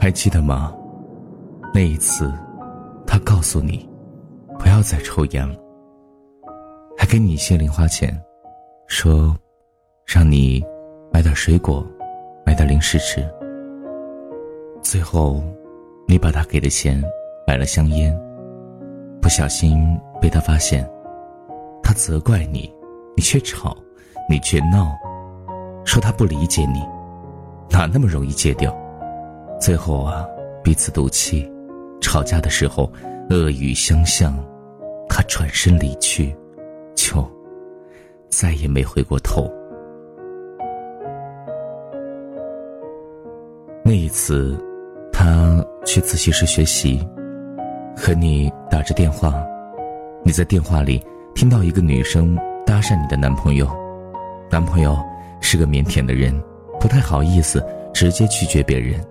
还记得吗？那一次，他告诉你，不要再抽烟了，还给你一些零花钱，说，让你买点水果，买点零食吃。最后，你把他给的钱买了香烟，不小心被他发现，他责怪你，你却吵，你却闹，说他不理解你，哪那么容易戒掉？最后啊，彼此赌气，吵架的时候恶语相向，他转身离去，就再也没回过头。那一次，他去自习室学习，和你打着电话，你在电话里听到一个女生搭讪你的男朋友，男朋友是个腼腆的人，不太好意思直接拒绝别人。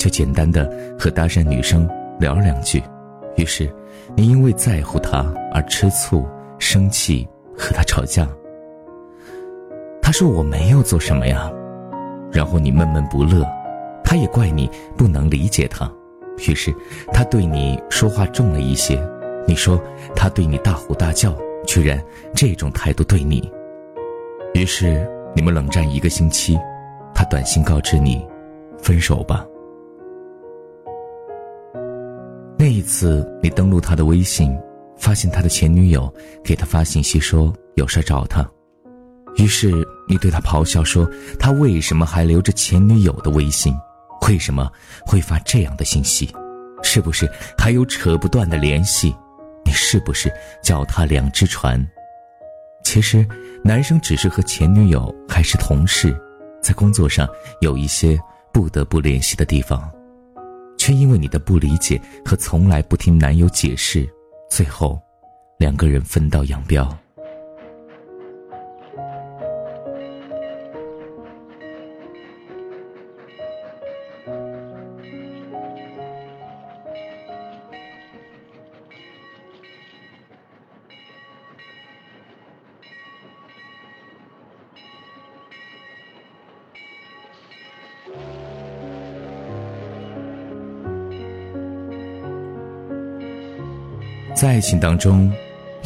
就简单的和搭讪女生聊了两句，于是，你因为在乎她而吃醋、生气，和她吵架。他说我没有做什么呀，然后你闷闷不乐，他也怪你不能理解他，于是他对你说话重了一些。你说他对你大吼大叫，居然这种态度对你，于是你们冷战一个星期，他短信告知你，分手吧。一次，你登录他的微信，发现他的前女友给他发信息说有事找他，于是你对他咆哮说他为什么还留着前女友的微信，为什么会发这样的信息，是不是还有扯不断的联系？你是不是脚踏两只船？其实，男生只是和前女友还是同事，在工作上有一些不得不联系的地方。却因为你的不理解和从来不听男友解释，最后，两个人分道扬镳。在爱情当中，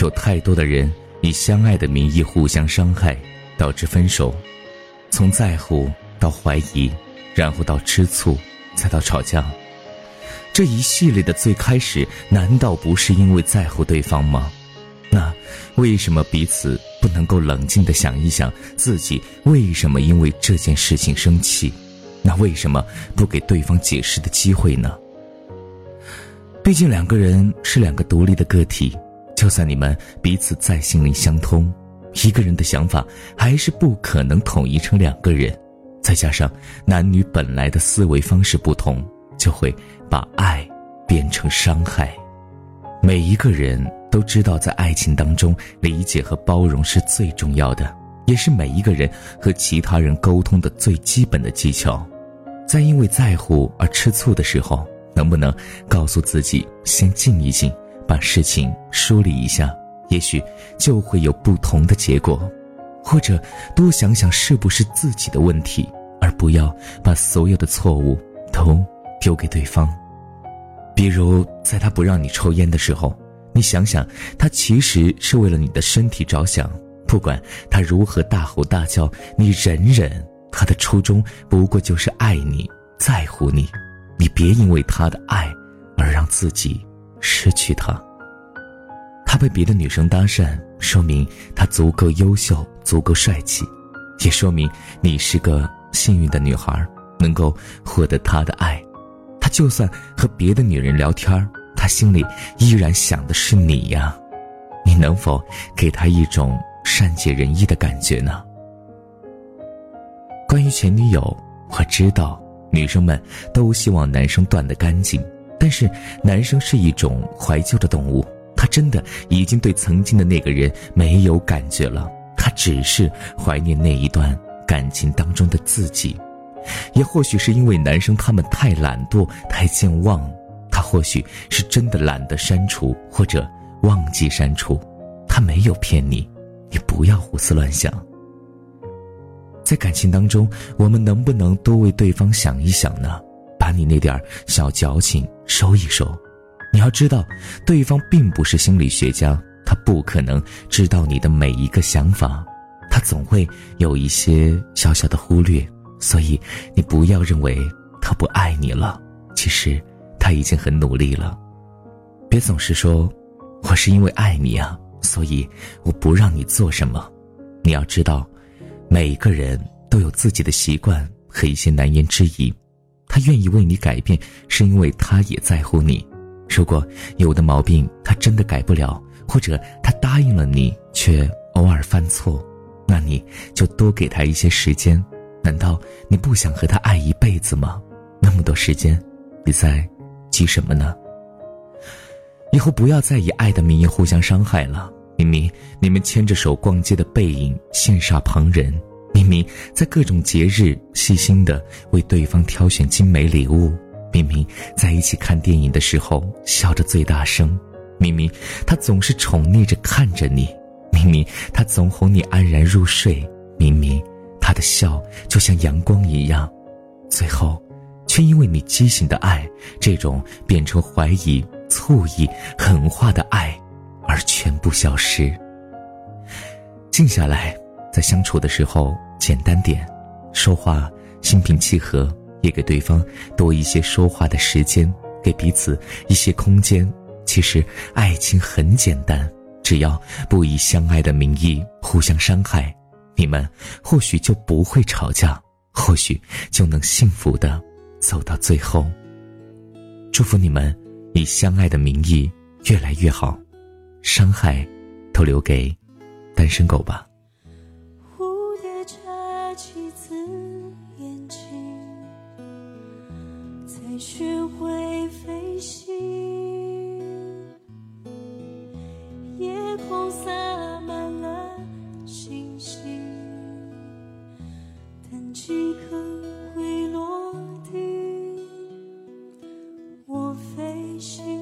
有太多的人以相爱的名义互相伤害，导致分手。从在乎到怀疑，然后到吃醋，再到吵架，这一系列的最开始，难道不是因为在乎对方吗？那为什么彼此不能够冷静的想一想，自己为什么因为这件事情生气？那为什么不给对方解释的机会呢？毕竟两个人是两个独立的个体，就算你们彼此再心灵相通，一个人的想法还是不可能统一成两个人。再加上男女本来的思维方式不同，就会把爱变成伤害。每一个人都知道，在爱情当中，理解和包容是最重要的，也是每一个人和其他人沟通的最基本的技巧。在因为在乎而吃醋的时候。能不能告诉自己先静一静，把事情梳理一下，也许就会有不同的结果，或者多想想是不是自己的问题，而不要把所有的错误都丢给对方。比如，在他不让你抽烟的时候，你想想，他其实是为了你的身体着想，不管他如何大吼大叫，你忍忍，他的初衷不过就是爱你，在乎你。你别因为他的爱而让自己失去他。他被别的女生搭讪，说明他足够优秀，足够帅气，也说明你是个幸运的女孩，能够获得他的爱。他就算和别的女人聊天，他心里依然想的是你呀。你能否给他一种善解人意的感觉呢？关于前女友，我知道。女生们都希望男生断得干净，但是男生是一种怀旧的动物，他真的已经对曾经的那个人没有感觉了，他只是怀念那一段感情当中的自己，也或许是因为男生他们太懒惰、太健忘，他或许是真的懒得删除或者忘记删除，他没有骗你，你不要胡思乱想。在感情当中，我们能不能多为对方想一想呢？把你那点小矫情收一收。你要知道，对方并不是心理学家，他不可能知道你的每一个想法，他总会有一些小小的忽略。所以，你不要认为他不爱你了，其实他已经很努力了。别总是说，我是因为爱你啊，所以我不让你做什么。你要知道，每个人都有自己的习惯和一些难言之隐。他愿意为你改变，是因为他也在乎你。如果有的毛病他真的改不了，或者他答应了你却偶尔犯错，那你就多给他一些时间。难道你不想和他爱一辈子吗？那么多时间，你在急什么呢？以后不要再以爱的名义互相伤害了。明明你们牵着手逛街的背影羡煞旁人，明明在各种节日细心的为对方挑选精美礼物，明明在一起看电影的时候笑着最大声，明明他总是宠溺着看着你，明明他总哄你安然入睡，明明他的笑就像阳光一样，最后，却因为你畸形的爱，这种变成怀疑、醋意、狠话的爱。而全部消失。静下来，在相处的时候简单点，说话心平气和，也给对方多一些说话的时间，给彼此一些空间。其实爱情很简单，只要不以相爱的名义互相伤害，你们或许就不会吵架，或许就能幸福的走到最后。祝福你们以相爱的名义越来越好。伤害，都留给单身狗吧。学会飞行。夜空洒满了星星，但几颗会落地。我飞行，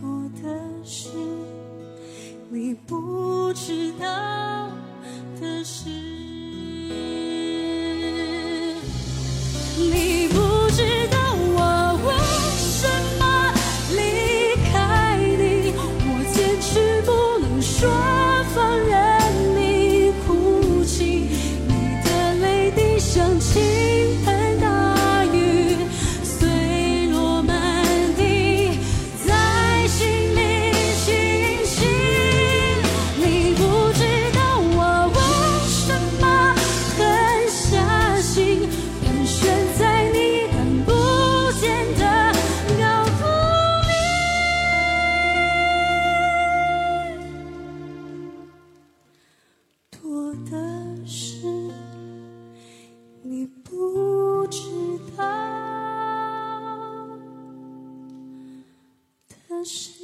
多的是你不知道的事。challenge